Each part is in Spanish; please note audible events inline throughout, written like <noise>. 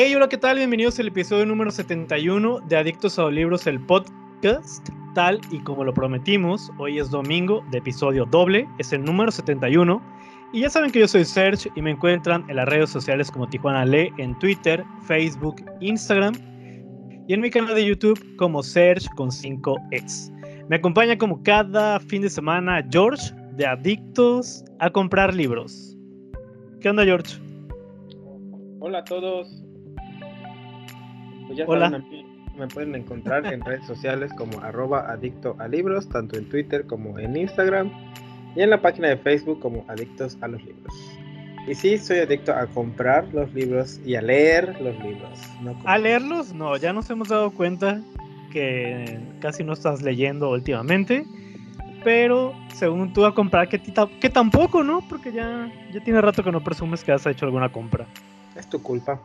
Hey, hola, ¿qué tal? Bienvenidos al episodio número 71 de Adictos a los Libros, el podcast. Tal y como lo prometimos, hoy es domingo de episodio doble, es el número 71. Y ya saben que yo soy Serge y me encuentran en las redes sociales como Tijuana Le en Twitter, Facebook, Instagram y en mi canal de YouTube como Serge con 5X. Me acompaña como cada fin de semana George de Adictos a comprar libros. ¿Qué onda, George? Hola a todos. Pues ya Hola. me pueden encontrar en redes sociales como arroba adicto a libros, tanto en Twitter como en Instagram y en la página de Facebook como Adictos a los Libros. Y sí, soy adicto a comprar los libros y a leer los libros. ¿A leerlos? No, ya nos hemos dado cuenta que casi no estás leyendo últimamente. Pero según tú a comprar, que, que tampoco, ¿no? Porque ya, ya tiene rato que no presumes que has hecho alguna compra. Es tu culpa.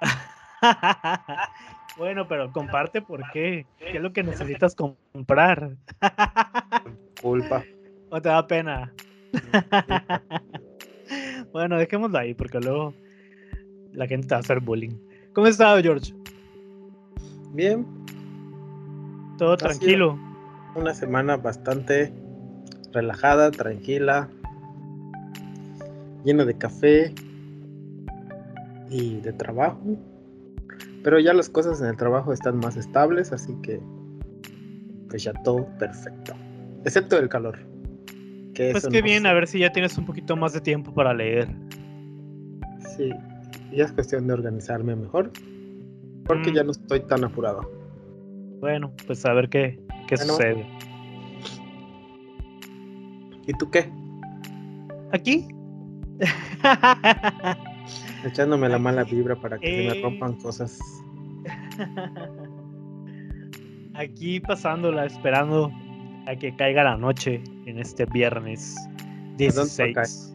<laughs> <laughs> bueno, pero comparte por qué. ¿Qué es lo que necesitas comprar? <laughs> Culpa. ¿O te da pena? <laughs> bueno, dejémoslo ahí porque luego la gente te va a hacer bullying. ¿Cómo has estado, George? Bien. Todo tranquilo. Una semana bastante relajada, tranquila, lleno de café y de trabajo. Pero ya las cosas en el trabajo están más estables, así que pues ya todo perfecto. Excepto el calor. pues qué bien, a ver si ya tienes un poquito más de tiempo para leer. Sí, ya es cuestión de organizarme mejor. Porque ya mm. no estoy tan apurado. Bueno, pues a ver qué, qué sucede. ¿Y tú qué? ¿Aquí? <laughs> Echándome la mala vibra para que se me rompan cosas. <laughs> Aquí pasándola, esperando a que caiga la noche en este viernes 16.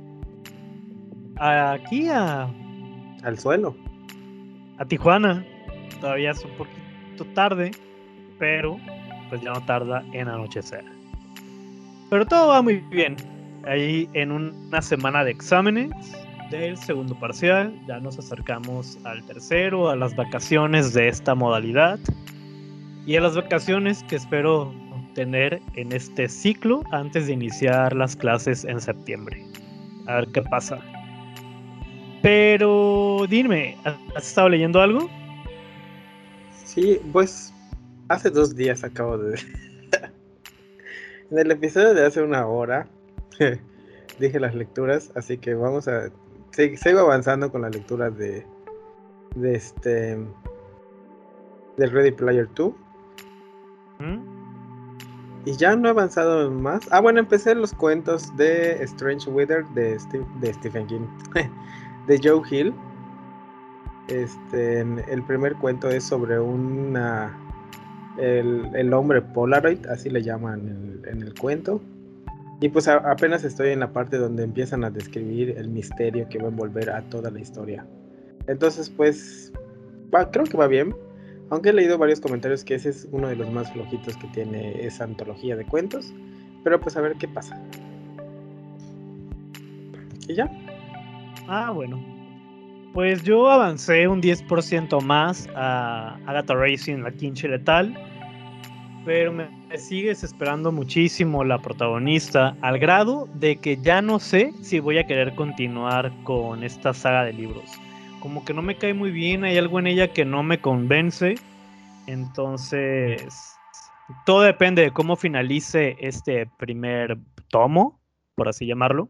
Aquí a. Al suelo. A Tijuana. Todavía es un poquito tarde, pero pues ya no tarda en anochecer. Pero todo va muy bien. Ahí en una semana de exámenes del segundo parcial. Ya nos acercamos al tercero, a las vacaciones de esta modalidad. Y a las vacaciones que espero tener en este ciclo antes de iniciar las clases en septiembre. A ver qué pasa. Pero dime, ¿has estado leyendo algo? Sí, pues hace dos días acabo de... <laughs> en el episodio de hace una hora <laughs> dije las lecturas, así que vamos a sigo avanzando con la lectura de, de este del Ready Player 2. ¿Mm? Y ya no he avanzado más. Ah, bueno, empecé los cuentos de Strange Weather de, de Stephen King, <laughs> de Joe Hill. Este, el primer cuento es sobre una el, el hombre Polaroid, así le llaman en el cuento. Y pues apenas estoy en la parte donde empiezan a describir el misterio que va a envolver a toda la historia. Entonces, pues, creo que va bien. Aunque he leído varios comentarios que ese es uno de los más flojitos que tiene esa antología de cuentos. Pero pues a ver qué pasa. ¿Y ya? Ah, bueno. Pues yo avancé un 10% más a Agatha Racing, la quinche letal pero me, sigues esperando muchísimo la protagonista, al grado de que ya no sé si voy a querer continuar con esta saga de libros. Como que no me cae muy bien, hay algo en ella que no me convence. Entonces, todo depende de cómo finalice este primer tomo, por así llamarlo.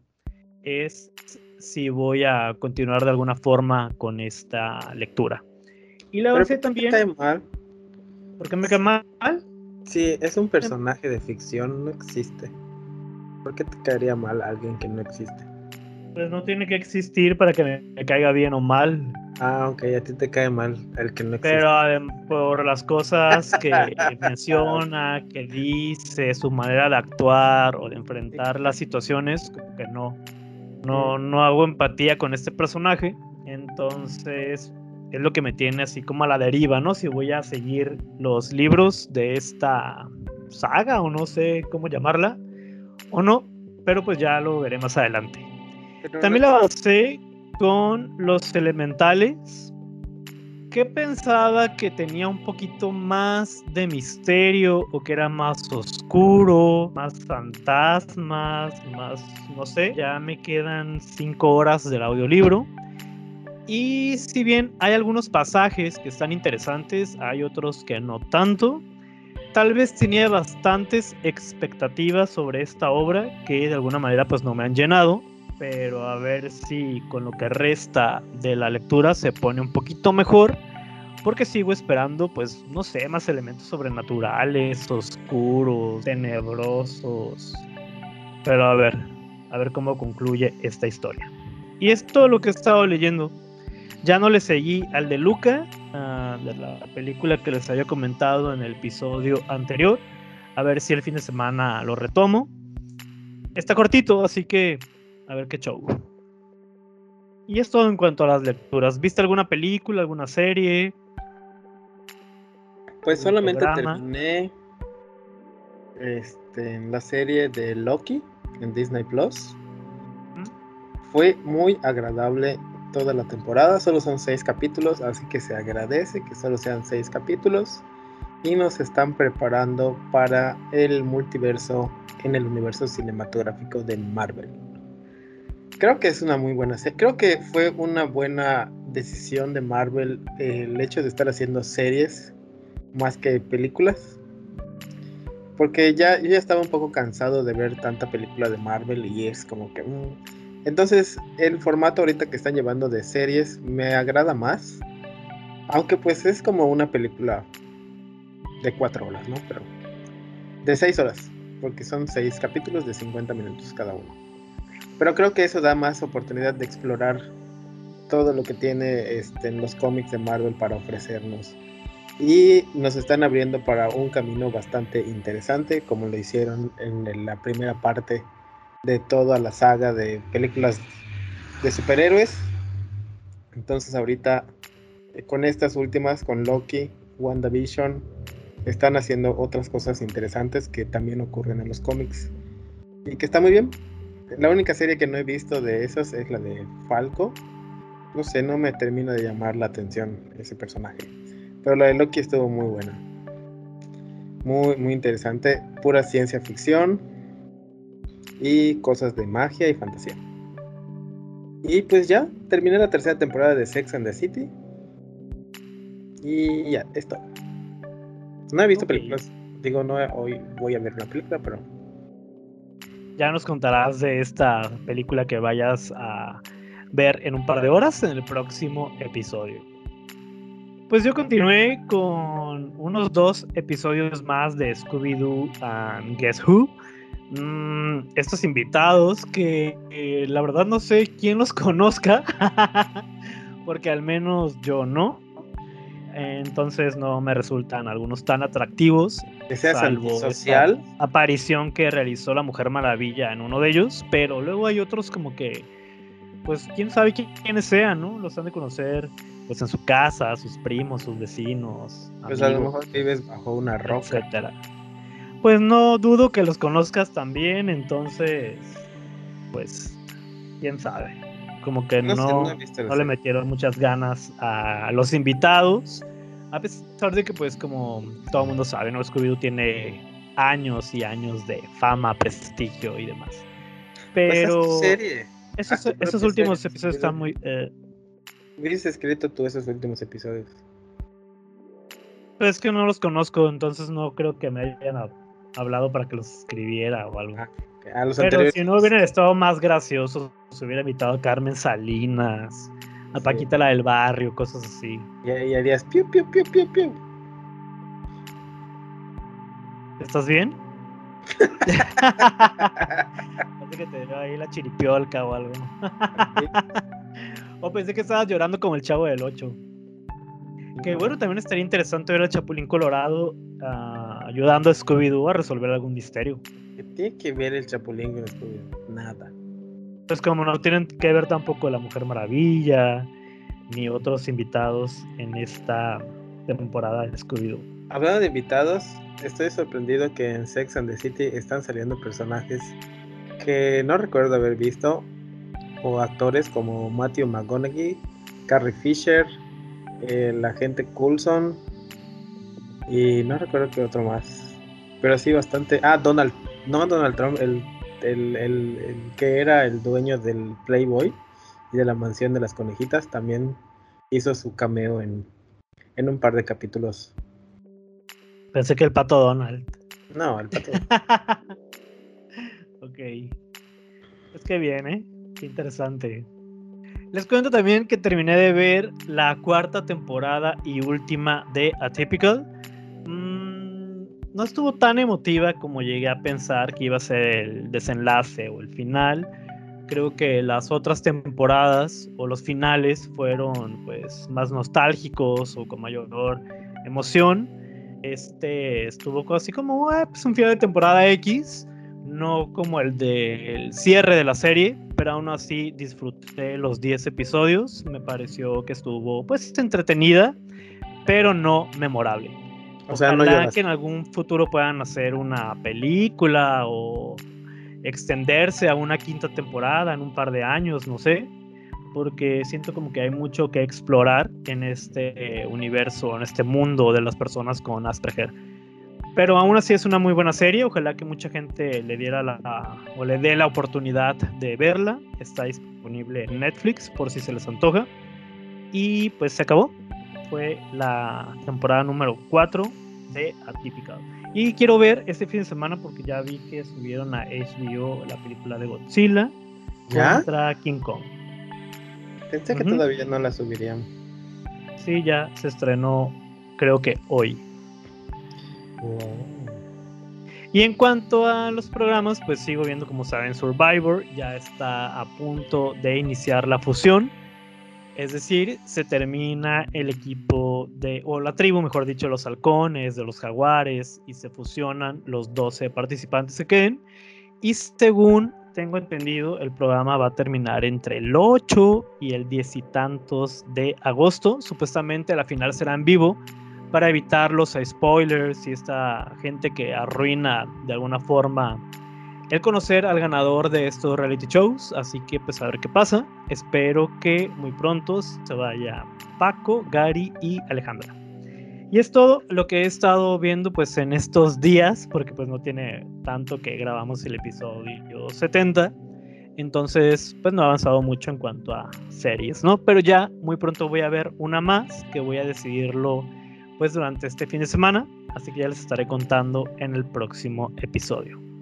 Es si voy a continuar de alguna forma con esta lectura. Y la verdad también. Me cae mal. ¿Por qué me cae mal? Sí, es un personaje de ficción, no existe. ¿Por qué te caería mal alguien que no existe? Pues no tiene que existir para que me, caiga bien o mal. Ah, ok, a ti te cae mal el que no existe. Pero por las cosas que <laughs> menciona, que dice, su manera de actuar o de enfrentar las situaciones, como que no, no, no hago empatía con este personaje. Entonces, es lo que me tiene así como a la deriva, ¿no? Si voy a seguir los libros de esta saga o no sé cómo llamarla o no, pero pues ya lo veré más adelante. También la avancé con los elementales, que pensaba que tenía un poquito más de misterio o que era más oscuro, más fantasmas, más, no sé, ya me quedan cinco horas del audiolibro. Y si bien hay algunos pasajes que están interesantes, hay otros que no tanto. Tal vez tenía bastantes expectativas sobre esta obra que de alguna manera pues no me han llenado pero a ver si con lo que resta de la lectura se pone un poquito mejor, porque sigo esperando, pues, no sé, más elementos sobrenaturales, oscuros, tenebrosos. Pero a ver, a ver cómo concluye esta historia. Y es todo lo que he estado leyendo. Ya no le seguí al de Luca, ah, de la película que les había comentado en el episodio anterior. A ver si el fin de semana lo retomo. Está cortito, así que a ver qué show. Y es todo en cuanto a las lecturas. ¿Viste alguna película, alguna serie? Pues solamente terminé este, la serie de Loki en Disney Plus. Fue muy agradable toda la temporada. Solo son seis capítulos, así que se agradece que solo sean seis capítulos. Y nos están preparando para el multiverso en el universo cinematográfico de Marvel creo que es una muy buena serie. Creo que fue una buena decisión de Marvel el hecho de estar haciendo series más que películas. Porque ya yo ya estaba un poco cansado de ver tanta película de Marvel y es como que... Mm. Entonces el formato ahorita que están llevando de series me agrada más. Aunque pues es como una película de cuatro horas, ¿no? Pero de seis horas. Porque son seis capítulos de 50 minutos cada uno. Pero creo que eso da más oportunidad de explorar todo lo que tiene este, los cómics de Marvel para ofrecernos. Y nos están abriendo para un camino bastante interesante, como lo hicieron en la primera parte de toda la saga de películas de superhéroes. Entonces ahorita eh, con estas últimas, con Loki, WandaVision, están haciendo otras cosas interesantes que también ocurren en los cómics. Y que está muy bien, la única serie que no he visto de esas es la de Falco. No sé, no me termina de llamar la atención ese personaje. Pero la de Loki estuvo muy buena. Muy, muy interesante. Pura ciencia ficción. Y cosas de magia y fantasía. Y pues ya, terminé la tercera temporada de Sex and the City. Y ya, esto. No he visto películas. Digo, no hoy voy a ver una película, pero ya nos contarás de esta película que vayas a ver en un par de horas en el próximo episodio. Pues yo continué con unos dos episodios más de Scooby-Doo and Guess Who. Mm, estos invitados que eh, la verdad no sé quién los <laughs> conozca, porque al menos yo no entonces no me resultan algunos tan atractivos. Que sea social. Aparición que realizó la Mujer Maravilla en uno de ellos, pero luego hay otros como que, pues quién sabe quiénes sean, ¿no? Los han de conocer pues en su casa, sus primos, sus vecinos. Pues a lo mejor vives bajo una roca. Etcétera. Pues no dudo que los conozcas también, entonces, pues, quién sabe como que no, no, le metieron muchas ganas a los invitados. A pesar de que, pues, como todo el mundo sabe, ¿no? Scooby-Doo tiene años y años de fama, prestigio y demás. Pues Pero. serie. Esos, esos últimos episodios están muy. Eh... Escrito tú esos últimos episodios. Pues es que no los conozco, entonces no creo que me hayan hablado para que los escribiera o algo. Ah, pero si no hubieran estado más graciosos, se hubiera invitado a Carmen Salinas, a Paquita la del barrio, cosas así. Y, harías piu, piu, piu, piu, piu. ¿Estás bien? <laughs> Pensé que te dio ahí la chiripiolca o algo. <laughs> o pensé que estabas llorando como el chavo del 8. Que bueno, también estaría interesante ver al Chapulín Colorado ah, ayudando a Scooby-Doo a resolver algún misterio. ¿Qué tiene que ver el Chapulín con Scooby-Doo? Nada. Pues como no tienen que ver tampoco la Mujer Maravilla, ni otros invitados en esta temporada de Scooby-Doo. Hablando de invitados, estoy sorprendido que en Sex and the City están saliendo personajes que no recuerdo haber visto, o actores como Matthew McConaughey, Carrie Fisher, el agente Coulson, y no recuerdo qué otro más, pero sí bastante. Ah, Donald, no Donald Trump, el, el, el, el que era el dueño del Playboy y de la mansión de las conejitas, también hizo su cameo en, en un par de capítulos. Pensé que el pato Donald. No, el pato. <laughs> ok. Es que bien, ¿eh? Qué interesante. Les cuento también que terminé de ver la cuarta temporada y última de Atypical. No estuvo tan emotiva como llegué a pensar que iba a ser el desenlace o el final. Creo que las otras temporadas o los finales fueron pues más nostálgicos o con mayor emoción. Este estuvo así como eh, pues un final de temporada X, no como el del cierre de la serie, pero aún así disfruté los 10 episodios. Me pareció que estuvo pues entretenida, pero no memorable. O sea, no que en algún futuro puedan hacer una película o extenderse a una quinta temporada en un par de años, no sé, porque siento como que hay mucho que explorar en este universo, en este mundo de las personas con Asperger. Pero aún así es una muy buena serie, ojalá que mucha gente le diera la o le dé la oportunidad de verla. Está disponible en Netflix por si se les antoja. Y pues se acabó. Fue la temporada número 4 de Atypical. Y quiero ver este fin de semana porque ya vi que subieron a HBO la película de Godzilla contra King Kong. Pensé que todavía no la subirían. Sí, ya se estrenó, creo que hoy. Y en cuanto a los programas, pues sigo viendo, como saben, Survivor ya está a punto de iniciar la fusión. Es decir, se termina el equipo de, o la tribu, mejor dicho, los halcones, de los jaguares, y se fusionan los 12 participantes que queden. Y según tengo entendido, el programa va a terminar entre el 8 y el 10 y tantos de agosto. Supuestamente la final será en vivo para evitar los spoilers y esta gente que arruina de alguna forma el conocer al ganador de estos reality shows. Así que pues a ver qué pasa. Espero que muy pronto se vaya Paco, Gary y Alejandra. Y es todo lo que he estado viendo pues en estos días, porque pues no tiene tanto que grabamos el episodio 70. Entonces, pues no ha avanzado mucho en cuanto a series, ¿no? Pero ya muy pronto voy a ver una más que voy a decidirlo pues durante este fin de semana, así que ya les estaré contando en el próximo episodio.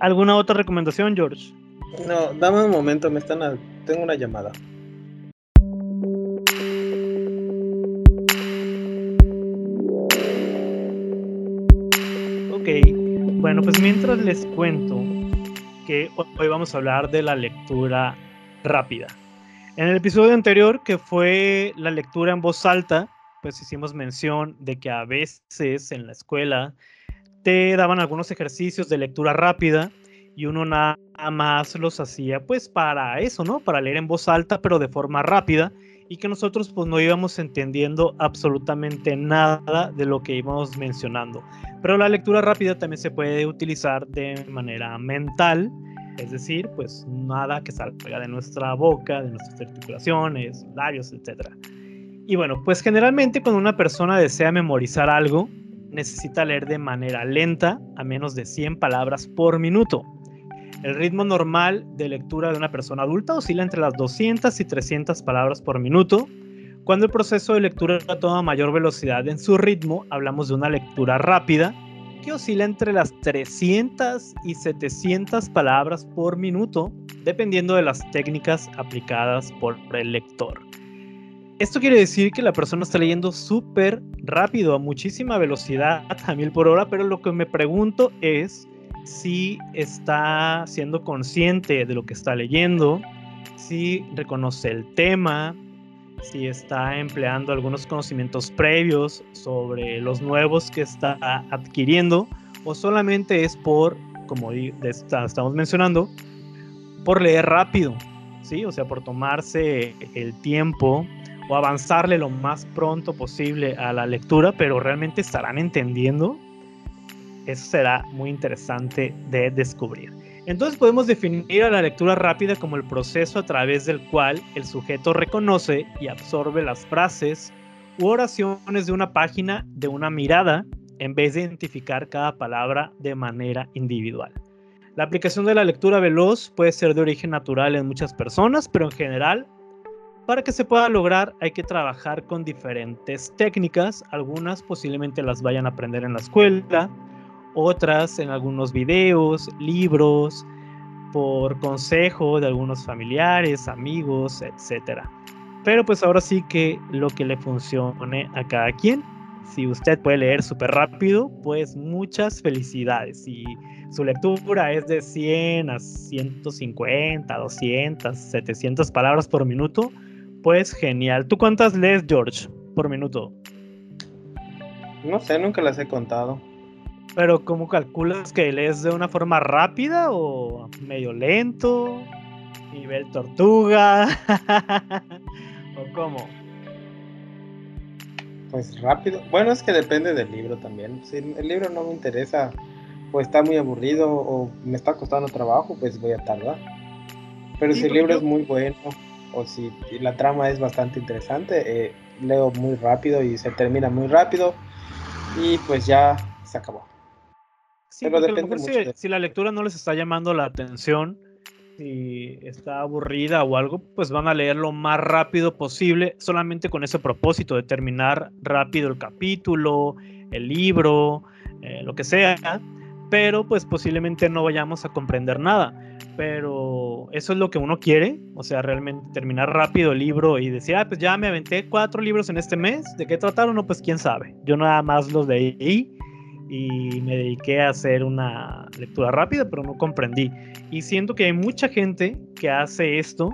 ¿Alguna otra recomendación, George? No, dame un momento, me están tengo una llamada. Bueno, pues mientras les cuento que hoy vamos a hablar de la lectura rápida. En el episodio anterior, que fue la lectura en voz alta, pues hicimos mención de que a veces en la escuela te daban algunos ejercicios de lectura rápida y uno nada más los hacía pues para eso, ¿no? Para leer en voz alta, pero de forma rápida y que nosotros pues no íbamos entendiendo absolutamente nada de lo que íbamos mencionando. Pero la lectura rápida también se puede utilizar de manera mental, es decir, pues nada que salga de nuestra boca, de nuestras articulaciones, labios, etc. Y bueno, pues generalmente cuando una persona desea memorizar algo, necesita leer de manera lenta, a menos de 100 palabras por minuto. El ritmo normal de lectura de una persona adulta oscila entre las 200 y 300 palabras por minuto. Cuando el proceso de lectura toma mayor velocidad en su ritmo, hablamos de una lectura rápida que oscila entre las 300 y 700 palabras por minuto, dependiendo de las técnicas aplicadas por el lector. Esto quiere decir que la persona está leyendo súper rápido, a muchísima velocidad, a mil por hora, pero lo que me pregunto es si está siendo consciente de lo que está leyendo, si reconoce el tema, si está empleando algunos conocimientos previos sobre los nuevos que está adquiriendo o solamente es por, como estamos mencionando, por leer rápido, ¿sí? O sea, por tomarse el tiempo o avanzarle lo más pronto posible a la lectura, pero realmente estarán entendiendo. Eso será muy interesante de descubrir. Entonces podemos definir a la lectura rápida como el proceso a través del cual el sujeto reconoce y absorbe las frases u oraciones de una página de una mirada en vez de identificar cada palabra de manera individual. La aplicación de la lectura veloz puede ser de origen natural en muchas personas, pero en general, para que se pueda lograr hay que trabajar con diferentes técnicas. Algunas posiblemente las vayan a aprender en la escuela, otras en algunos videos, libros, por consejo de algunos familiares, amigos, etc. Pero pues ahora sí que lo que le funcione a cada quien. Si usted puede leer súper rápido, pues muchas felicidades. Si su lectura es de 100 a 150, 200, 700 palabras por minuto, pues genial. ¿Tú cuántas lees, George, por minuto? No sé, nunca las he contado. Pero ¿cómo calculas que lees de una forma rápida o medio lento? Nivel tortuga. <laughs> ¿O cómo? Pues rápido. Bueno, es que depende del libro también. Si el libro no me interesa o está muy aburrido o me está costando trabajo, pues voy a tardar. Pero si el libro es muy bueno o si la trama es bastante interesante, eh, leo muy rápido y se termina muy rápido y pues ya se acabó. Sí, Pero depende si, la lectura no les está llamando la atención, si está aburrida o algo, pues van a leer lo más rápido posible, solamente con ese propósito de terminar rápido el capítulo, el libro, eh, lo que sea. Pero pues posiblemente no vayamos a comprender nada. Pero eso es lo que uno quiere, o sea, realmente terminar rápido el libro y decir, ah, pues ya me aventé cuatro libros en este mes, ¿de qué trataron? No, pues quién sabe. Yo nada más los leí y me dediqué a hacer una lectura rápida, pero no comprendí. Y siento que hay mucha gente que hace esto,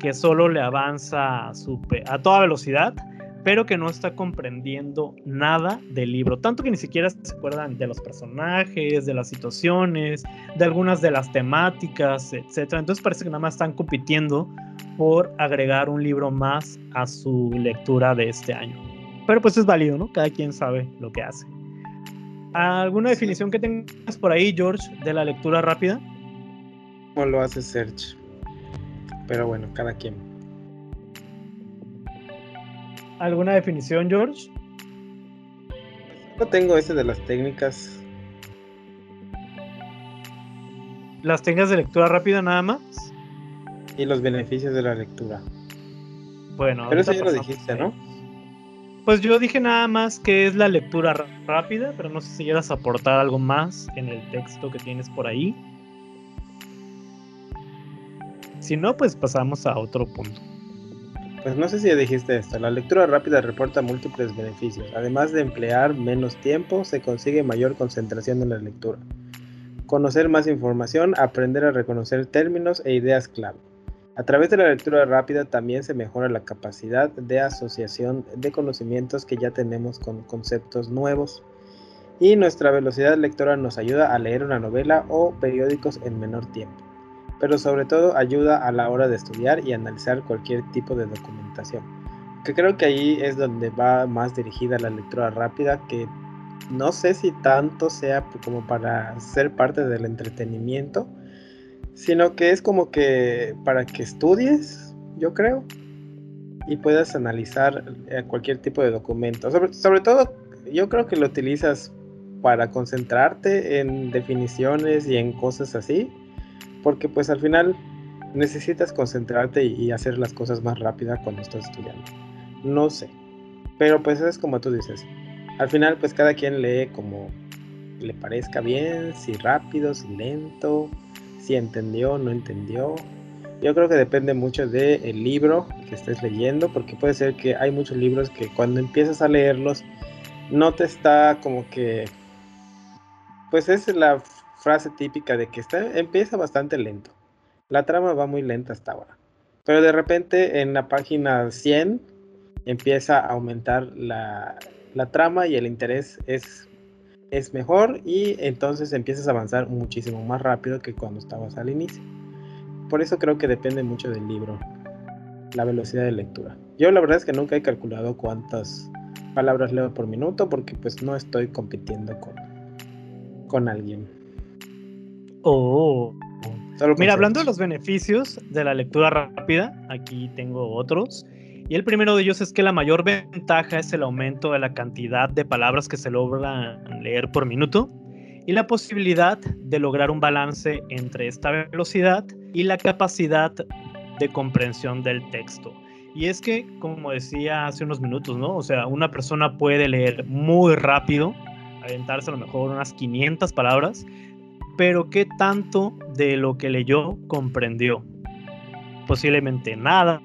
que solo le avanza a, a toda velocidad, pero que no está comprendiendo nada del libro. Tanto que ni siquiera se acuerdan de los personajes, de las situaciones, de algunas de las temáticas, etc. Entonces parece que nada más están compitiendo por agregar un libro más a su lectura de este año. Pero pues es válido, ¿no? Cada quien sabe lo que hace. ¿Alguna definición que tengas por ahí, George, de la lectura rápida? ¿Cómo lo hace Search? Pero bueno, cada quien. ¿Alguna definición, George? No tengo ese de las técnicas. ¿Las técnicas de lectura rápida nada más? Y los beneficios de la lectura. Bueno, pero eso ya lo dijiste, ¿no? Pues yo dije nada más que es la lectura rápida, pero no sé si quieras aportar algo más en el texto que tienes por ahí. Si no, pues pasamos a otro punto. Pues no sé si dijiste esto. La lectura rápida reporta múltiples beneficios. Además de emplear menos tiempo, se consigue mayor concentración en la lectura. Conocer más información, aprender a reconocer términos e ideas clave. A través de la lectura rápida también se mejora la capacidad de asociación de conocimientos que ya tenemos con conceptos nuevos. Y nuestra velocidad lectora nos ayuda a leer una novela o periódicos en menor tiempo. Pero sobre todo ayuda a la hora de estudiar y analizar cualquier tipo de documentación. Que creo que ahí es donde va más dirigida la lectura rápida, que no sé si tanto sea como para ser parte del entretenimiento, sino que es como que para que estudies, yo creo, y puedas analizar eh, cualquier tipo de documento. Sobre, todo, yo creo que lo utilizas para concentrarte en definiciones y en cosas así, porque pues al final necesitas concentrarte y, hacer las cosas más rápidas cuando estás estudiando. No sé, pero pues es como tú dices. Al final pues cada quien lee como le parezca bien, si rápido, si lento, si entendió no entendió. Yo creo que depende mucho del libro que estés leyendo, porque puede ser que hay muchos libros que cuando empiezas a leerlos no te está como que, pues es la frase típica de que está, empieza bastante lento. La trama va muy lenta hasta ahora. Pero de repente en la página 100 empieza a aumentar la, la trama y el interés es, es mejor y entonces empiezas a avanzar muchísimo más rápido que cuando estabas al inicio. Por eso creo que depende mucho del libro, la velocidad de lectura. Yo la verdad es que nunca he calculado cuántas palabras leo por minuto porque pues no estoy compitiendo con, con alguien. Oh. Mira, hablando de los beneficios de la lectura rápida, aquí tengo otros. Y el primero de ellos es que la mayor ventaja es el aumento de la cantidad de palabras que se logra leer por minuto y la posibilidad de lograr un balance entre esta velocidad y la capacidad de comprensión del texto. Y es que, como decía hace unos minutos, ¿no? O sea, una persona puede leer muy rápido, aventarse a lo mejor unas 500 palabras, pero ¿qué tanto de lo que leyó comprendió? Posiblemente nada,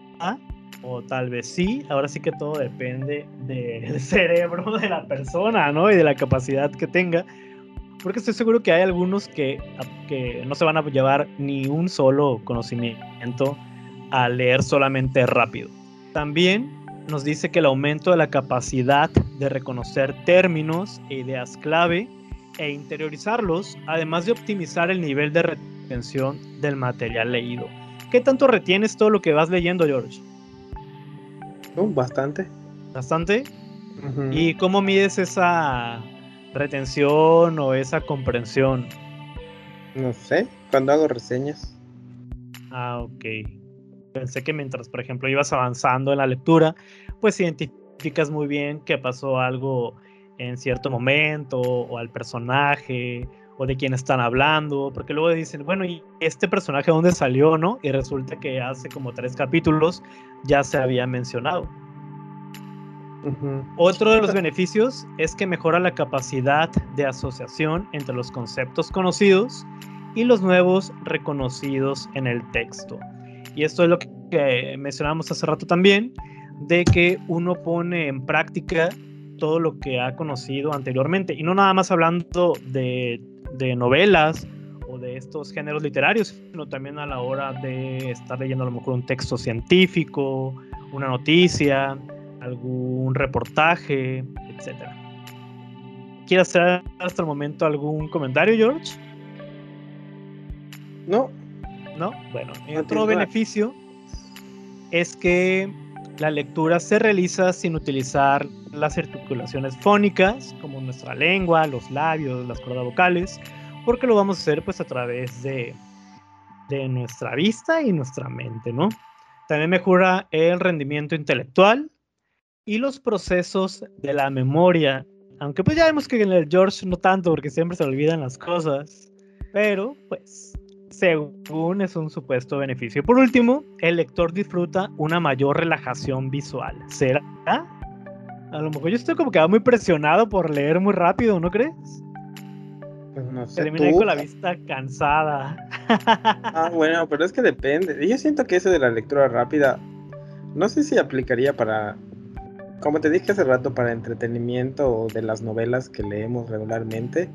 o tal vez sí, ahora sí que todo depende del <laughs> cerebro de la persona, ¿no? Y de la capacidad que tenga. Porque estoy seguro que hay algunos que, que no se van a llevar ni un solo conocimiento a leer solamente rápido. También nos dice que el aumento de la capacidad de reconocer términos e ideas clave e interiorizarlos, además de optimizar el nivel de retención del material leído. ¿Qué tanto retienes todo lo que vas leyendo, George? Uh, bastante. ¿Bastante? ¿Y cómo mides esa retención o esa comprensión? No sé, cuando hago reseñas. Ah, ok. Pensé que mientras, por ejemplo, ibas avanzando en la lectura, pues identificas muy bien que pasó algo en cierto momento, o al personaje, o de quién están hablando, porque luego dicen, bueno, ¿y este personaje dónde salió, no? Y resulta que hace como tres capítulos ya se había mencionado. Otro de los beneficios es que mejora la capacidad de asociación entre los conceptos conocidos y los nuevos reconocidos en el texto. Y esto es lo que mencionábamos hace rato también, de que uno pone en práctica todo lo que ha conocido anteriormente. Y no nada más hablando de, de novelas o de estos géneros literarios, sino también a la hora de estar leyendo a lo mejor un texto científico, una noticia, algún reportaje, etc. ¿Quieres hacer hasta el momento algún comentario, George? No. ¿No? Bueno, otro beneficio es que la lectura se realiza sin utilizar las articulaciones fónicas, como nuestra lengua, los labios, las cuerdas vocales, porque lo vamos a hacer pues a través de, de nuestra vista y nuestra mente, ¿no? También mejora el rendimiento intelectual y los procesos de la memoria, aunque pues ya vemos que en el George no tanto porque siempre se olvidan las cosas, pero pues según es un supuesto beneficio. Por último, el lector disfruta una mayor relajación visual. ¿Será? A lo mejor yo estoy como que muy presionado por leer muy rápido, ¿no crees? Pues no sé. Terminé con la vista cansada. <laughs> ah, bueno, pero es que depende. Yo siento que eso de la lectura rápida, no sé si aplicaría para, como te dije hace rato, para entretenimiento o de las novelas que leemos regularmente.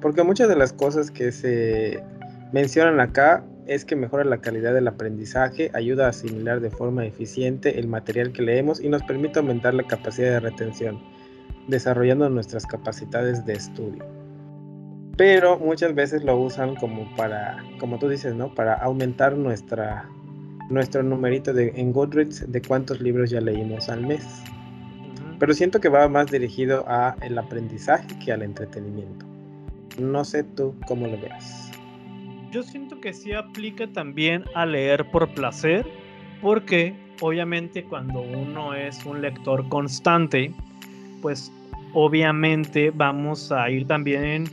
Porque muchas de las cosas que se mencionan acá es que mejora la calidad del aprendizaje, ayuda a asimilar de forma eficiente el material que leemos y nos permite aumentar la capacidad de retención, desarrollando nuestras capacidades de estudio. Pero muchas veces lo usan como para, como tú dices, ¿no? Para aumentar nuestra, nuestro numerito de, en Goodreads de cuántos libros ya leímos al mes. Pero siento que va más dirigido a el aprendizaje que al entretenimiento. No sé tú cómo lo veas yo siento que sí aplica también a leer por placer, porque obviamente cuando uno es un lector constante, pues obviamente vamos a ir también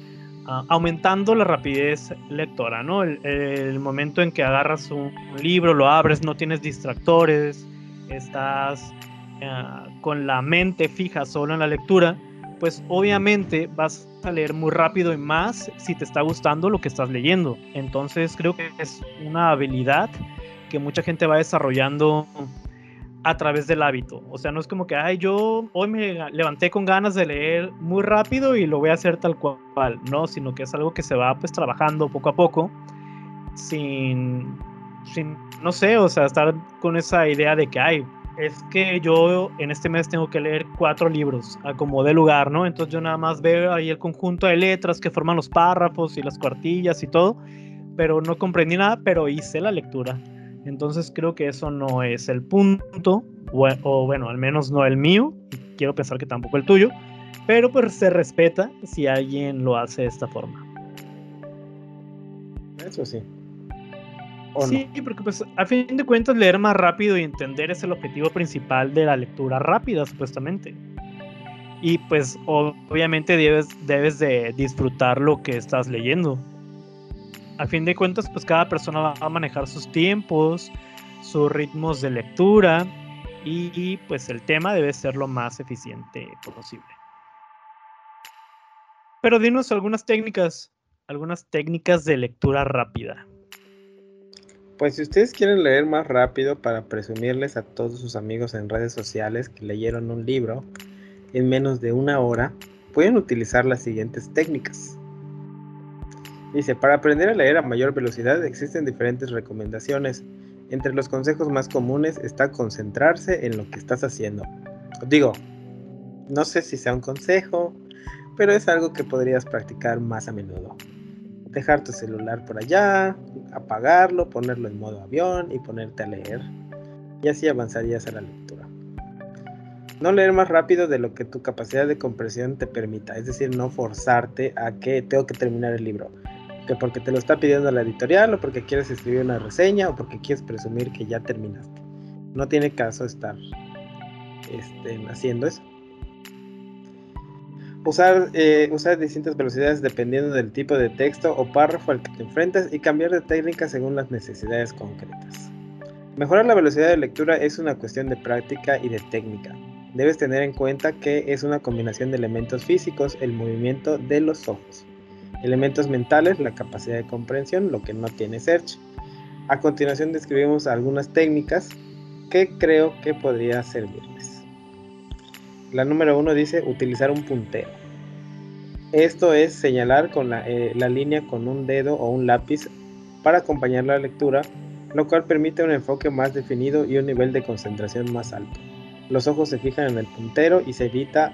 ah, aumentando la rapidez lectora, ¿no? El, momento en que agarras un, libro, lo abres, no tienes distractores, estás ah, con la mente fija solo en la lectura, pues obviamente vas a leer muy rápido y más si te está gustando lo que estás leyendo. Entonces creo que es una habilidad que mucha gente va desarrollando a través del hábito. O sea, no es como que, ay, yo hoy me levanté con ganas de leer muy rápido y lo voy a hacer tal cual, no, sino que es algo que se va pues trabajando poco a poco, sin, sin no sé, o sea, estar con esa idea de que, ay, es que yo en este mes tengo que leer cuatro libros a como de lugar, ¿no? Entonces yo nada más veo ahí el conjunto de letras que forman los párrafos y las cuartillas y todo, pero no comprendí nada, pero hice la lectura. Entonces creo que eso no es el punto, o, bueno, al menos no el mío, quiero pensar que tampoco el tuyo, pero pues se respeta si alguien lo hace de esta forma. Eso sí. Sí, porque pues a fin de cuentas leer más rápido y entender es el objetivo principal de la lectura rápida, supuestamente. Y pues obviamente debes, debes de disfrutar lo que estás leyendo a fin de cuentas, pues cada persona va a manejar sus tiempos, sus ritmos de lectura y, pues el tema debe ser lo más eficiente posible. Pero dinos algunas técnicas, algunas técnicas de lectura rápida. Pues si ustedes quieren leer más rápido para presumirles a todos sus amigos en redes sociales que leyeron un libro en menos de una hora, pueden utilizar las siguientes técnicas. Dice, para aprender a leer a mayor velocidad existen diferentes recomendaciones. Entre los consejos más comunes está concentrarse en lo que estás haciendo. Digo, no sé si sea un consejo, pero es algo que podrías practicar más a menudo. Dejar tu celular por allá, apagarlo, ponerlo en modo avión y ponerte a leer. Y así avanzarías a la lectura. No leer más rápido de lo que tu capacidad de comprensión te permita, es decir, no forzarte a que tengo que terminar el libro que porque te lo está pidiendo la editorial o porque quieres escribir una reseña o porque quieres presumir que ya terminaste. No tiene caso estar este, haciendo eso. Usar, eh, usar distintas velocidades dependiendo del tipo de texto o párrafo al que te enfrentas y cambiar de técnica según las necesidades concretas. Mejorar la velocidad de lectura es una cuestión de práctica y de técnica. Debes tener en cuenta que es una combinación de elementos físicos, el movimiento de los ojos, Elementos mentales, la capacidad de comprensión, lo que no tiene Search. A continuación describimos algunas técnicas que creo que podría servirles. La número uno dice utilizar un puntero. Esto es señalar con la, eh, la línea con un dedo o un lápiz para acompañar la lectura, lo cual permite un enfoque más definido y un nivel de concentración más alto. Los ojos se fijan en el puntero y se evita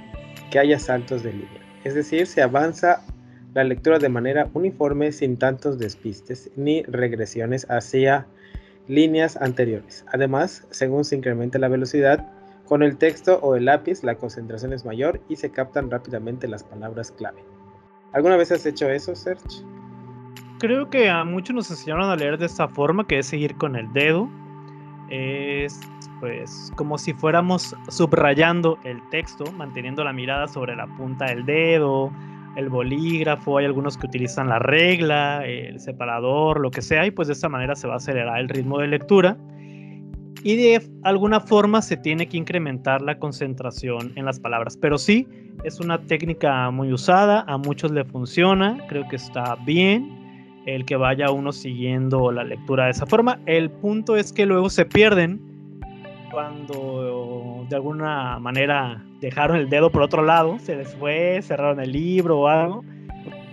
que haya saltos de línea. Es decir, se avanza la lectura de manera uniforme sin tantos despistes ni regresiones hacia líneas anteriores. Además, según se incrementa la velocidad, con el texto o el lápiz la concentración es mayor y se captan rápidamente las palabras clave. ¿Alguna vez has hecho eso, Serge? Creo que a muchos nos enseñaron a leer de esta forma, que es seguir con el dedo. Es pues como si fuéramos subrayando el texto, manteniendo la mirada sobre la punta del dedo, el bolígrafo, hay algunos que utilizan la regla, el separador, lo que sea, y pues de esta manera se va a acelerar el ritmo de lectura. Y de alguna forma se tiene que incrementar la concentración en las palabras. Pero sí, es una técnica muy usada, a muchos le funciona, creo que está bien el que vaya uno siguiendo la lectura de esa forma. El punto es que luego se pierden cuando de alguna manera dejaron el dedo por otro lado, se les fue, cerraron el libro o algo,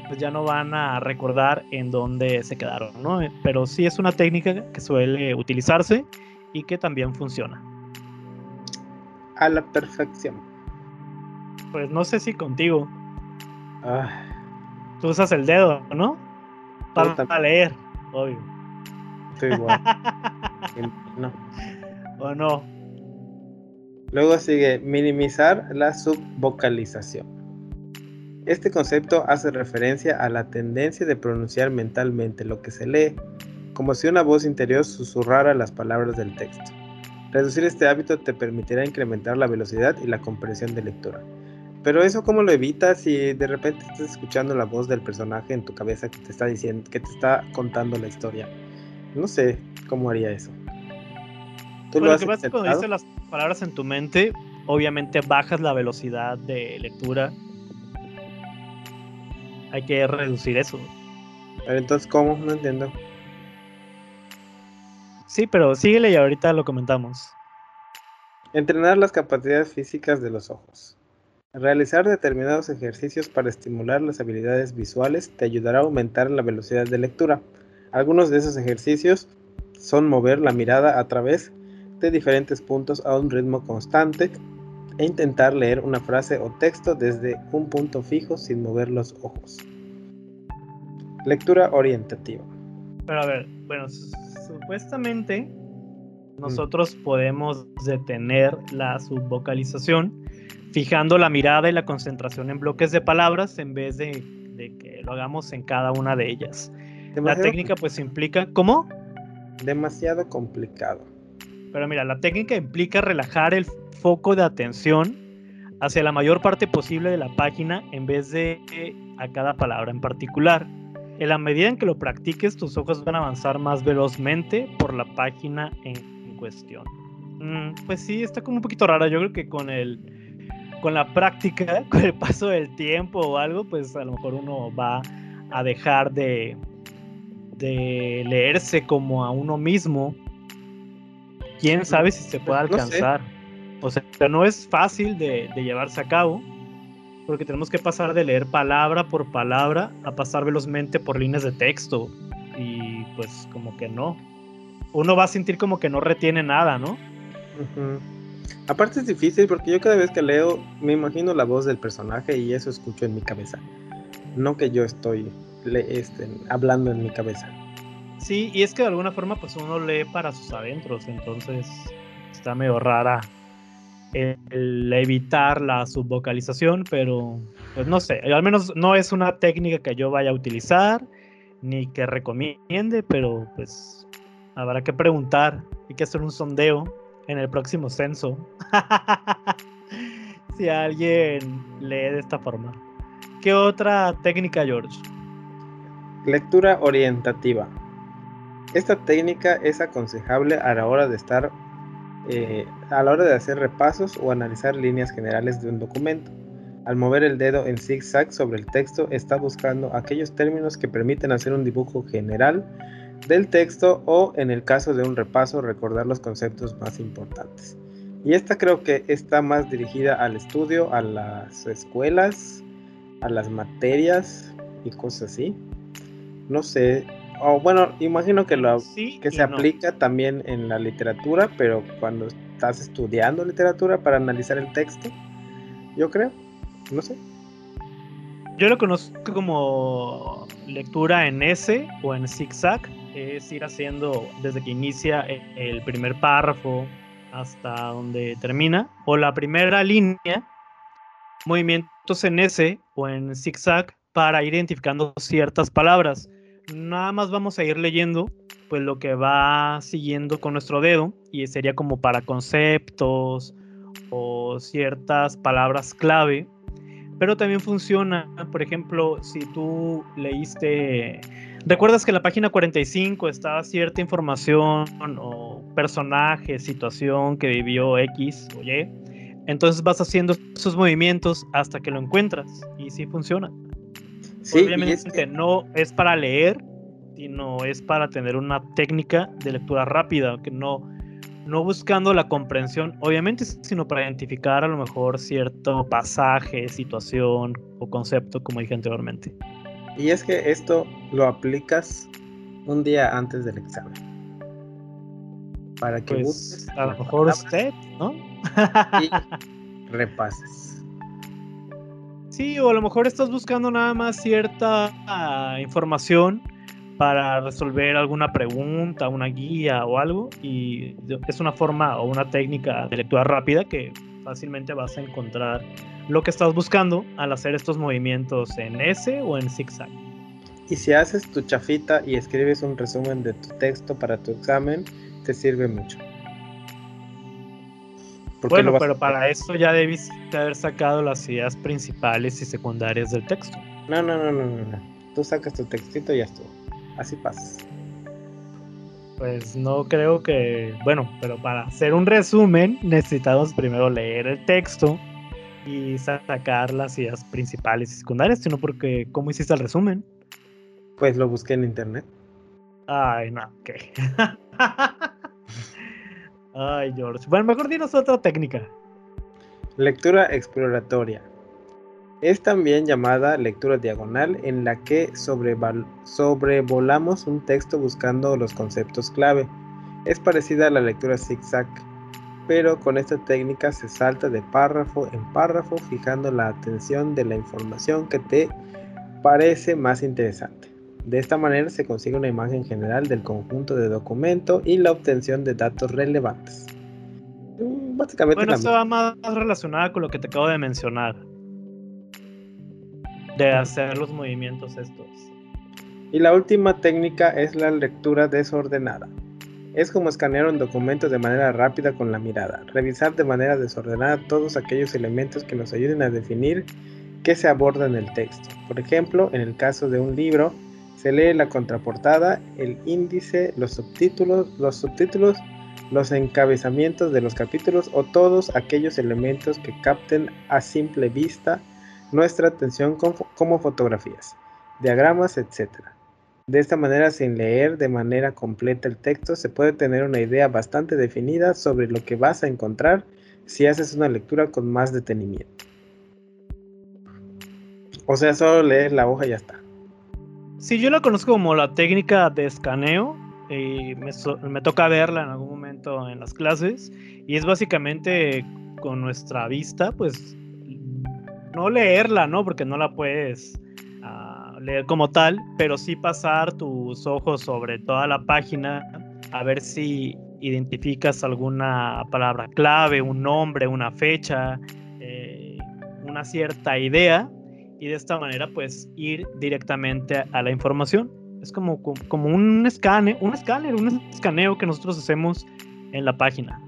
pues ya no van a recordar en dónde se quedaron, ¿no? Pero sí es una técnica que suele utilizarse y que también funciona. A la perfección. Pues no sé si contigo. Tú usas el dedo, ¿no? Para, leer, obvio. Estoy igual. <laughs> no. ¿O no? Luego sigue minimizar la subvocalización. Este concepto hace referencia a la tendencia de pronunciar mentalmente lo que se lee, como si una voz interior susurrara las palabras del texto. Reducir este hábito te permitirá incrementar la velocidad y la comprensión de lectura. Pero eso cómo lo evitas si de repente estás escuchando la voz del personaje en tu cabeza que te está diciendo, que te está contando la historia. No sé cómo haría eso. ¿Tú lo, que pasa cuando dices las palabras en tu mente, obviamente bajas la velocidad de lectura. Hay que reducir eso. entonces, ¿cómo? No entiendo. Sí, pero síguele y ahorita lo comentamos. Entrenar las capacidades físicas de los ojos. Realizar determinados ejercicios para estimular las habilidades visuales te ayudará a aumentar la velocidad de lectura. Algunos de esos ejercicios son mover la mirada a través de diferentes puntos a un ritmo constante e intentar leer una frase o texto desde un punto fijo sin mover los ojos. Lectura orientativa. Pero a ver, bueno, supuestamente nosotros podemos detener la subvocalización fijando la mirada y la concentración en bloques de palabras en vez de, que lo hagamos en cada una de ellas. la técnica pues implica, ¿cómo? Demasiado complicado. Pero mira, la técnica implica relajar el foco de atención hacia la mayor parte posible de la página en vez de a cada palabra en particular. En la medida en que lo practiques, tus ojos van a avanzar más velozmente por la página en cuestión. Mm, pues sí, está como un poquito rara. Yo creo que con el con la práctica, <laughs> con el paso del tiempo o algo, pues a lo mejor uno va a dejar de, de leerse como a uno mismo. Quién sabe si se puede alcanzar. O sea, no es fácil de, de llevarse a cabo porque tenemos que pasar de leer palabra por palabra a pasar velozmente por líneas de texto. Y pues como que no. Uno va a sentir como que no retiene nada, ¿no? Aparte es difícil porque yo cada vez que leo me imagino la voz del personaje y eso escucho en mi cabeza. No que yo estoy este, hablando en mi cabeza. Sí, y es que de alguna forma pues uno lee para sus adentros, entonces está medio rara el evitar la subvocalización, pero pues no sé, al menos no es una técnica que yo vaya a utilizar ni que recomiende, pero pues habrá que preguntar, hay que hacer un sondeo en el próximo censo. <laughs> si alguien lee de esta forma. ¿Qué otra técnica, George? Lectura orientativa. Esta técnica es aconsejable a la hora de estar eh, a la hora de hacer repasos o analizar líneas generales de un documento. Al mover el dedo en zigzag sobre el texto, está buscando aquellos términos que permiten hacer un dibujo general del texto o, en el caso de un repaso, recordar los conceptos más importantes. Y esta creo que está más dirigida al estudio, a las escuelas, a las materias y cosas así. No sé, o bueno, imagino que lo que se aplica también en la literatura, pero cuando estás estudiando literatura para analizar el texto, yo creo, no sé. Yo lo conozco como lectura en S o en zigzag, es ir haciendo desde que inicia el primer párrafo hasta donde termina, o la primera línea, movimientos en S o en zigzag para ir identificando ciertas palabras nada más vamos a ir leyendo pues lo que va siguiendo con nuestro dedo y sería como para conceptos o ciertas palabras clave. Pero también funciona, por ejemplo, si tú leíste, recuerdas que en la página 45 estaba cierta información o personaje, situación que vivió X o Y, entonces vas haciendo esos movimientos hasta que lo encuentras y sí funciona. Obviamente no es para leer, sino es para tener una técnica de lectura rápida, que no, no buscando la comprensión, obviamente, sino para identificar a lo mejor cierto pasaje, situación o concepto, como dije anteriormente. Y es que esto lo aplicas un día antes del examen. Para que pues, a lo mejor usted, ¿no? y repases. Sí, o a lo mejor estás buscando nada más cierta ah, información para resolver alguna pregunta, una guía o algo, y es una forma o una técnica de lectura rápida que fácilmente vas a encontrar lo que estás buscando al hacer estos movimientos en S o en zigzag. Y si haces tu chafita y escribes un resumen de tu texto para tu examen, te sirve mucho bueno, pero para eso ya debiste haber sacado las ideas principales y secundarias del texto. No, no, no, no, no. Tú sacas tu textito y ya estuvo. Así pasa. Pues no creo que. Bueno, pero para hacer un resumen necesitamos primero leer el texto y sacar las ideas principales y secundarias, sino porque ¿cómo hiciste el resumen? Pues lo busqué en internet. Ay, no, ok. <laughs> Ay, George. Bueno, mejor dinos otra técnica. Lectura exploratoria. Es también llamada lectura diagonal en la que sobrevolamos un texto buscando los conceptos clave. Es parecida a la lectura zigzag, pero con esta técnica se salta de párrafo en párrafo fijando la atención de la información que te parece más interesante. De esta manera se consigue una imagen general del conjunto de documento y la obtención de datos relevantes. Básicamente bueno, esto va más relacionada con lo que te acabo de mencionar. De hacer los movimientos estos. Y la última técnica es la lectura desordenada. Es como escanear un documento de manera rápida con la mirada, revisar de manera desordenada todos aquellos elementos que nos ayuden a definir qué se aborda en el texto. Por ejemplo, en el caso de un libro, se lee la contraportada, el índice, los subtítulos, los subtítulos, los encabezamientos de los capítulos o todos aquellos elementos que capten a simple vista nuestra atención como fotografías, diagramas, etc. De esta manera, sin leer de manera completa el texto, se puede tener una idea bastante definida sobre lo que vas a encontrar si haces una lectura con más detenimiento. O sea, solo leer la hoja y ya está. Sí, yo la conozco como la técnica de escaneo y me, toca verla en algún momento en las clases y es básicamente con nuestra vista, pues no leerla, ¿no? Porque no la puedes leer como tal, pero sí pasar tus ojos sobre toda la página a ver si identificas alguna palabra clave, un nombre, una fecha, eh, una cierta idea y de esta manera pues ir directamente a la información. Es como, como un, escane, un escáner, un escaneo que nosotros hacemos en la página.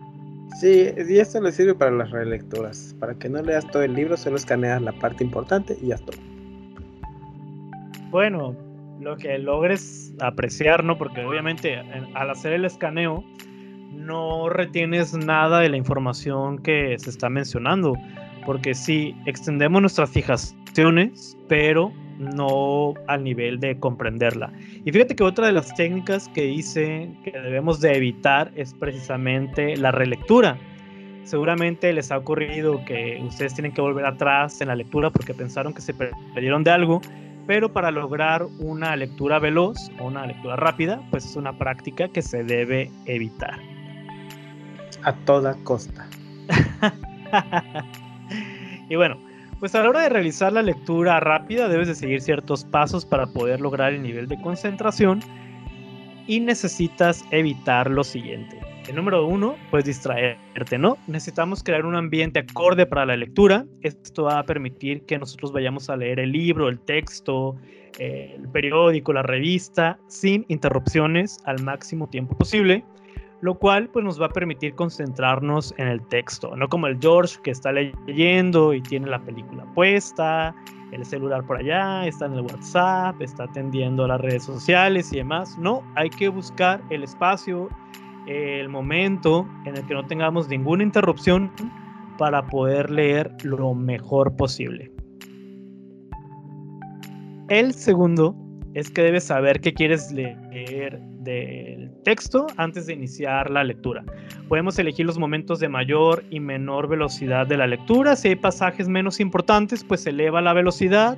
Sí, y esto le sirve para las relecturas. Para que no leas todo el libro, solo escaneas la parte importante y ya está bueno, lo que logres apreciar, ¿no? Porque obviamente al hacer el escaneo no retienes nada de la información que se está mencionando, porque sí, extendemos nuestras fijaciones, pero no al nivel de comprenderla. Y fíjate que otra de las técnicas que dice que debemos de evitar es precisamente la relectura. Seguramente les ha ocurrido que ustedes tienen que volver atrás en la lectura porque pensaron que se perdieron de algo pero para lograr una lectura veloz o una lectura rápida, pues es una práctica que se debe evitar. A toda costa. <laughs> y bueno, pues a la hora de realizar la lectura rápida debes de seguir ciertos pasos para poder lograr el nivel de concentración y necesitas evitar lo siguiente. El número uno, pues distraerte, ¿no? Necesitamos crear un ambiente acorde para la lectura. Esto va a permitir que nosotros vayamos a leer el libro, el texto, el periódico, la revista, sin interrupciones al máximo tiempo posible, lo cual pues nos va a permitir concentrarnos en el texto, no como el George que está leyendo y tiene la película puesta, el celular por allá, está en el WhatsApp, está atendiendo las redes sociales y demás. No, hay que buscar el espacio el momento en el que no tengamos ninguna interrupción para poder leer lo mejor posible. El segundo es que debes saber qué quieres leer del texto antes de iniciar la lectura. Podemos elegir los momentos de mayor y menor velocidad de la lectura. Si hay pasajes menos importantes, pues eleva la velocidad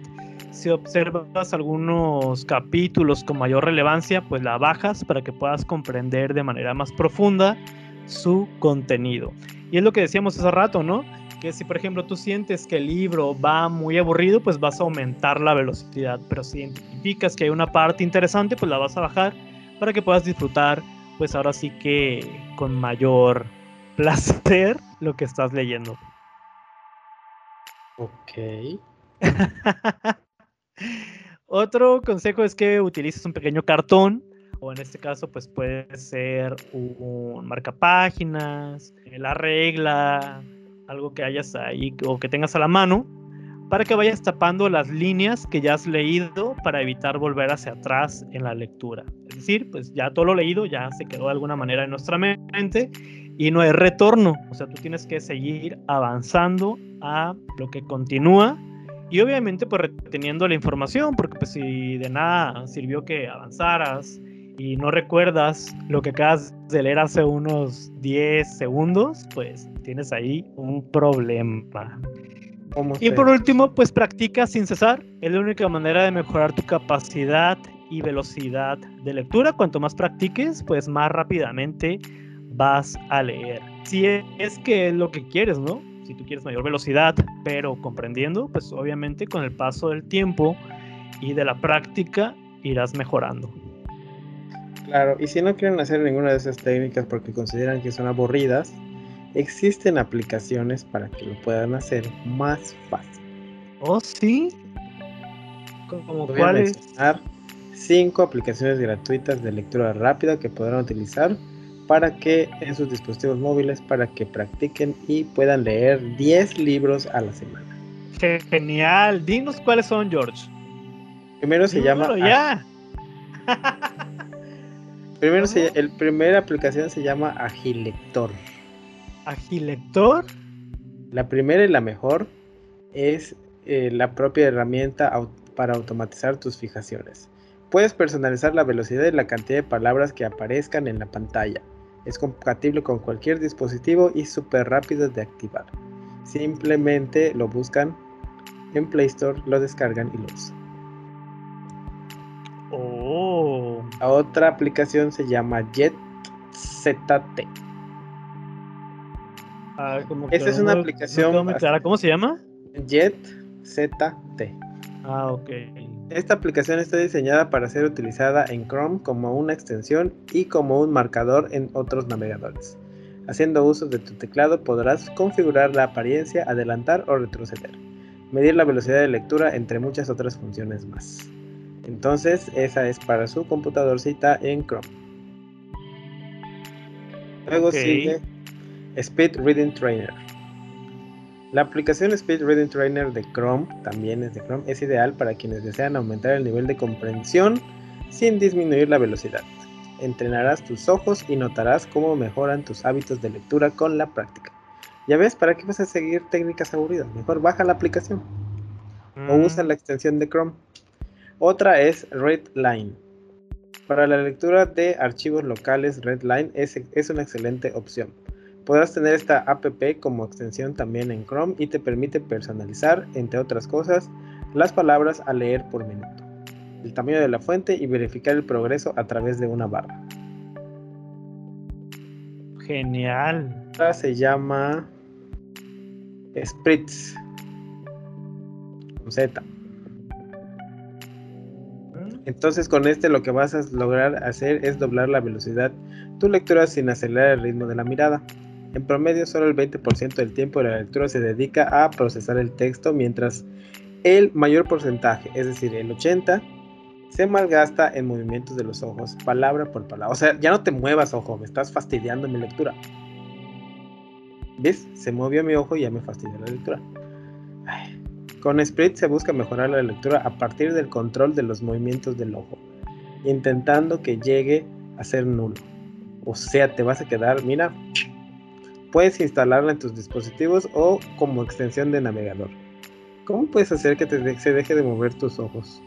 si observas algunos capítulos con mayor relevancia, pues la bajas para que puedas comprender de manera más profunda su contenido. Y es lo que decíamos hace rato, ¿no? Que si por ejemplo tú sientes que el libro va muy aburrido, pues vas a aumentar la velocidad, pero si identificas que hay una parte interesante, pues la vas a bajar para que puedas disfrutar, pues ahora sí que con mayor <laughs> placer lo que estás leyendo. Ok. <laughs> Otro consejo es que utilices un pequeño cartón o en este caso pues puede ser un marcapáginas, la regla, algo que hayas ahí o que tengas a la mano para que vayas tapando las líneas que ya has leído para evitar volver hacia atrás en la lectura. Es decir, pues ya todo lo leído ya se quedó de alguna manera en nuestra mente y no hay retorno. O sea, tú tienes que seguir avanzando a lo que continúa y obviamente pues reteniendo la información, porque pues si de nada sirvió que avanzaras y no recuerdas lo que acabas de leer hace unos 10 segundos, pues tienes ahí un problema. Y por último, pues practica sin cesar. Es la única manera de mejorar tu capacidad y velocidad de lectura. Cuanto más practiques, pues más rápidamente vas a leer. Si es que es lo que quieres, ¿no? Si tú quieres mayor velocidad, pero comprendiendo, pues obviamente con el paso del tiempo y de la práctica irás mejorando. Claro, y si no quieren hacer ninguna de esas técnicas porque consideran que son aburridas, existen aplicaciones para que lo puedan hacer más fácil. ¿Oh, sí? ¿Como cuáles? cinco aplicaciones gratuitas de lectura rápida que podrán utilizar para que en sus dispositivos móviles para que practiquen y puedan leer 10 libros a la semana. Genial, dinos cuáles son, George. Primero se llama ya. <laughs> Primero se, el primera aplicación se llama Agilector. ¿Agilector? La primera y la mejor es eh, la propia herramienta para automatizar tus fijaciones. Puedes personalizar la velocidad y la cantidad de palabras que aparezcan en la pantalla. Es compatible con cualquier dispositivo y súper rápido de activar. Simplemente lo buscan en Play Store, lo descargan y lo usan. Oh. La otra aplicación se llama JetZT. Ah, Esta es una aplicación. ¿Cómo se llama? JetZT. Ah, ok. Esta aplicación está diseñada para ser utilizada en Chrome como una extensión y como un marcador en otros navegadores. Haciendo uso de tu teclado podrás configurar la apariencia, adelantar o retroceder, medir la velocidad de lectura entre muchas otras funciones más. Entonces esa es para su computadorcita en Chrome. Luego sigue Speed Reading Trainer. La aplicación Speed Reading Trainer de Chrome, también es de Chrome, es ideal para quienes desean aumentar el nivel de comprensión sin disminuir la velocidad. Entrenarás tus ojos y notarás cómo mejoran tus hábitos de lectura con la práctica. Ya ves, ¿para qué vas a seguir técnicas aburridas? Mejor baja la aplicación o mm. usa la extensión de Chrome. Otra es Redline. Para la lectura de archivos locales, Redline es, es una excelente opción. Podrás tener esta app como extensión también en Chrome y te permite personalizar, entre otras cosas, las palabras a leer por minuto, el tamaño de la fuente y verificar el progreso a través de una barra. Genial. Esta se llama Spritz con Z. Entonces con este lo que vas a lograr hacer es doblar la velocidad tu lectura sin acelerar el ritmo de la mirada. En promedio, solo el 20% del tiempo de la lectura se dedica a procesar el texto, mientras el mayor porcentaje, es decir, el 80%, se malgasta en movimientos de los ojos, palabra por palabra. O sea, ya no te muevas, ojo, me estás fastidiando mi lectura. ¿Ves? Se movió mi ojo y ya me fastidió la lectura. Con Sprit se busca mejorar la lectura a partir del control de los movimientos del ojo, intentando que llegue a ser nulo. O sea, te vas a quedar, mira, Puedes instalarla en tus dispositivos o como extensión de navegador. ¿Cómo puedes hacer que te se deje de mover tus ojos?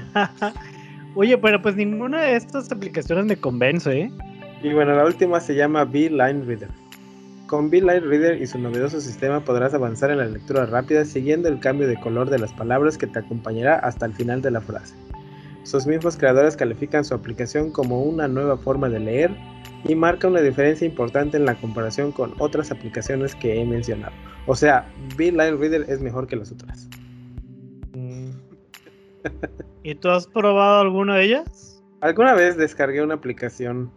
<laughs> Oye, pero pues ninguna de estas aplicaciones me convence, ¿eh? Y bueno, la última se llama Beeline Reader. Con Beeline Reader y su novedoso sistema podrás avanzar en la lectura rápida siguiendo el cambio de color de las palabras que te acompañará hasta el final de la frase. Sus mismos creadores califican su aplicación como una nueva forma de leer y marca una diferencia importante en la comparación con otras aplicaciones que he mencionado. O sea, Beeline Reader es mejor que las otras. Mm. ¿Y tú has probado alguna de ellas? Alguna vez descargué una aplicación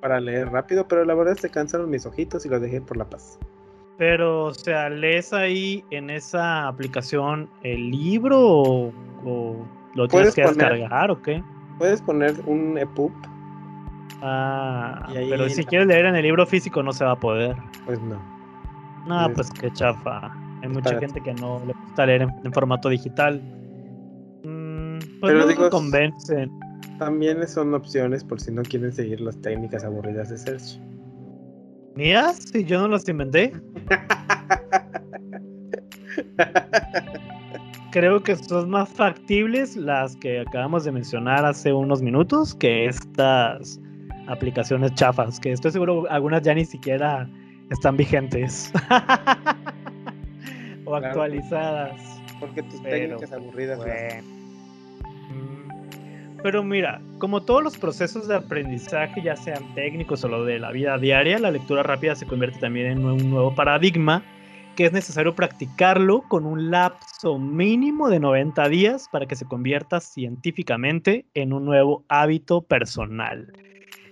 para leer rápido, pero la verdad se cansaron mis ojitos y lo dejé por la paz. Pero, o sea, ¿lees ahí en esa aplicación el libro o, lo tienes que descargar o qué? Puedes poner un EPUB Ah, pero si quieres leer en el libro físico no se va a poder. Pues no. No, pues qué chafa. Hay mucha gente que no le gusta leer en, formato digital. Mm, pues pero no digo, convencen. También son opciones por si no quieren seguir las técnicas aburridas de search. ¿Mías? Si yo no las inventé. <laughs> creo que son más factibles las que acabamos de mencionar hace unos minutos que estas aplicaciones chafas, que estoy seguro algunas ya ni siquiera están vigentes <laughs> o actualizadas. Porque tus técnicas aburridas. Pero mira, como todos los procesos de aprendizaje, ya sean técnicos o lo de la vida diaria, la lectura rápida se convierte también en un nuevo paradigma que es necesario practicarlo con un lapso mínimo de 90 días para que se convierta científicamente en un nuevo hábito personal.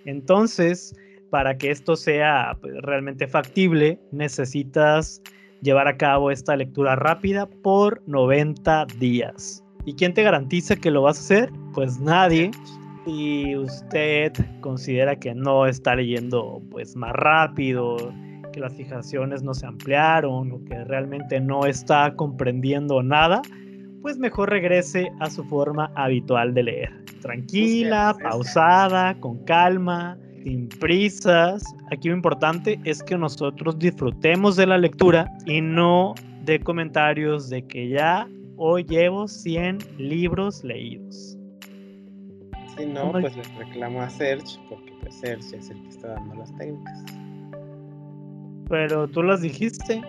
Entonces, para que esto sea pues, realmente factible, necesitas llevar a cabo esta lectura rápida por 90 días. ¿Y quién te garantiza que lo vas a hacer? Pues nadie. Si usted considera que no está leyendo pues más rápido, que las fijaciones no se ampliaron o que realmente no está comprendiendo nada, pues mejor regrese a su forma habitual de leer. Tranquila, pausada, con calma, sin prisas. Aquí lo importante es que nosotros disfrutemos de la lectura y no de comentarios de que ya Hoy llevo 100 libros leídos. Si no, pues les reclamo a Serge, porque pues Serge es el que está dando las técnicas. Pero tú las dijiste.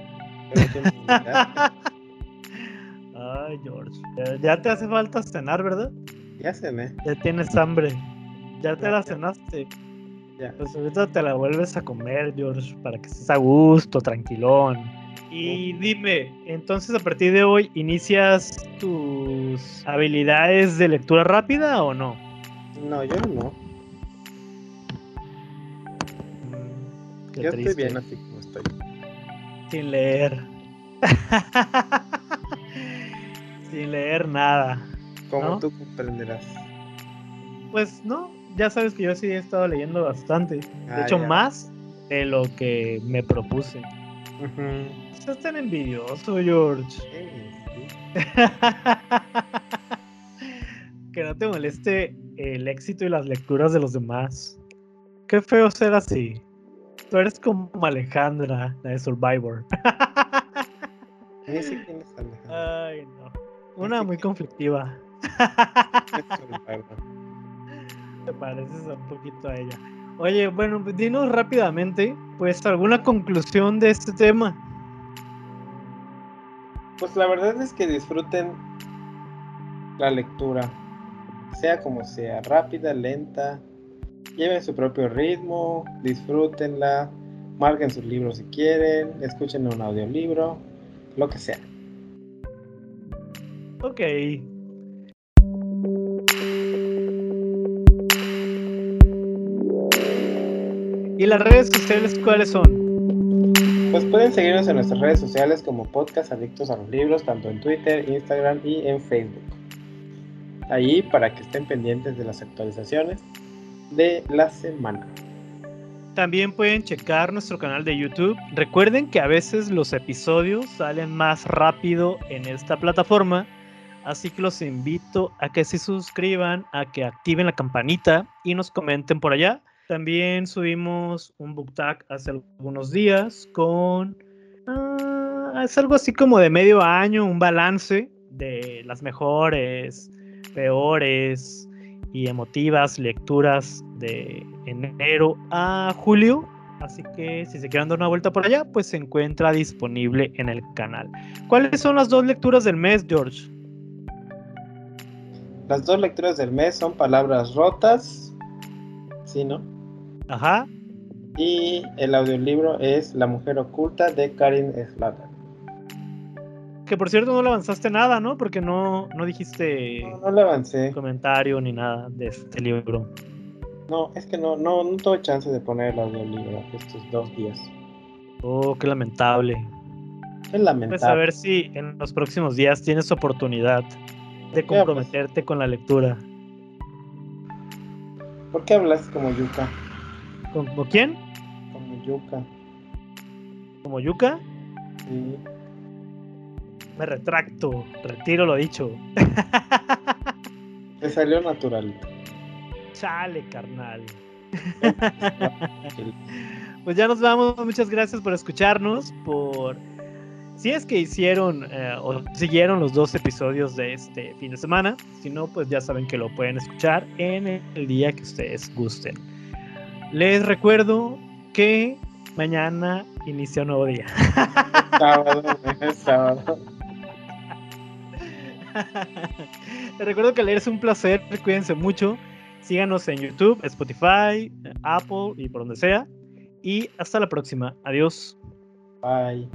<laughs> Ay, George. Ya, te hace falta cenar, ¿verdad? Ya cené. Ya tienes hambre. Ya te la cenaste. Ya. Pues ahorita te la vuelves a comer, George, para que estés a gusto, tranquilón. Y dime, entonces a partir de hoy, ¿inicias tus habilidades de lectura rápida o no? No, yo no. Mm, yo estoy bien así. Sin leer. <laughs> Sin leer nada. Como tú comprenderás. Pues no, ya sabes que yo sí he estado leyendo bastante. De ah, hecho, más de lo que me propuse estás tan envidioso, George. <laughs> que no te moleste el éxito y las lecturas de los demás. Qué feo ser así. Tú eres como Alejandra, la de Survivor. <laughs> Ay, no. Una muy conflictiva. Te pareces un poquito a ella. Oye, bueno, dinos rápidamente, pues, alguna conclusión de este tema. Pues la verdad es que disfruten la lectura, sea como sea, rápida, lenta, lleven su propio ritmo, disfrútenla, marquen sus libros si quieren, escuchen un audiolibro, lo que sea. Ok. ¿Y las redes sociales cuáles son? Pues pueden seguirnos en nuestras redes sociales como Podcast Adictos a los Libros, tanto en Twitter, Instagram y en Facebook. Ahí para que estén pendientes de las actualizaciones de la semana. También pueden checar nuestro canal de YouTube. Recuerden que a veces los episodios salen más rápido en esta plataforma, así que los invito a que se suscriban, a que activen la campanita y nos comenten por allá también subimos un book tag hace algunos días con... Ah, es algo así como de medio año, un balance de las mejores, peores y emotivas lecturas de enero a julio. Así que si se quieren dar una vuelta por allá, pues se encuentra disponible en el canal. ¿Cuáles son las dos lecturas del mes, George? Las dos lecturas del mes son Palabras Rotas, ¿sí, no? Ajá. Y el audiolibro es La mujer oculta de Karin Slater. Que por cierto no le avanzaste nada, ¿no? Porque no, no dijiste no, le avancé. comentario ni nada de este libro. No, es que no, no, no tuve chance de poner el audiolibro estos dos días. Oh, qué lamentable. Qué lamentable. Pues a ver si en los próximos días tienes oportunidad de pues. comprometerte con la lectura. ¿Por qué hablas como Yuka? ¿Como quién? Como Yuka. ¿Como Yuka? Sí. Me retracto, retiro lo dicho. <laughs> Te salió natural. Chale, carnal. <laughs> pues ya nos vamos. Muchas gracias por escucharnos, por Si es que hicieron eh, o siguieron los dos episodios de este fin de semana, si no, pues ya saben que lo pueden escuchar en el día que ustedes gusten. Les recuerdo que mañana inicia un nuevo día. <laughs> sábado, es sábado. <laughs> Les recuerdo que leer es un placer, cuídense mucho. Síganos en YouTube, Spotify, Apple y por donde sea. Y hasta la próxima. Adiós. Bye.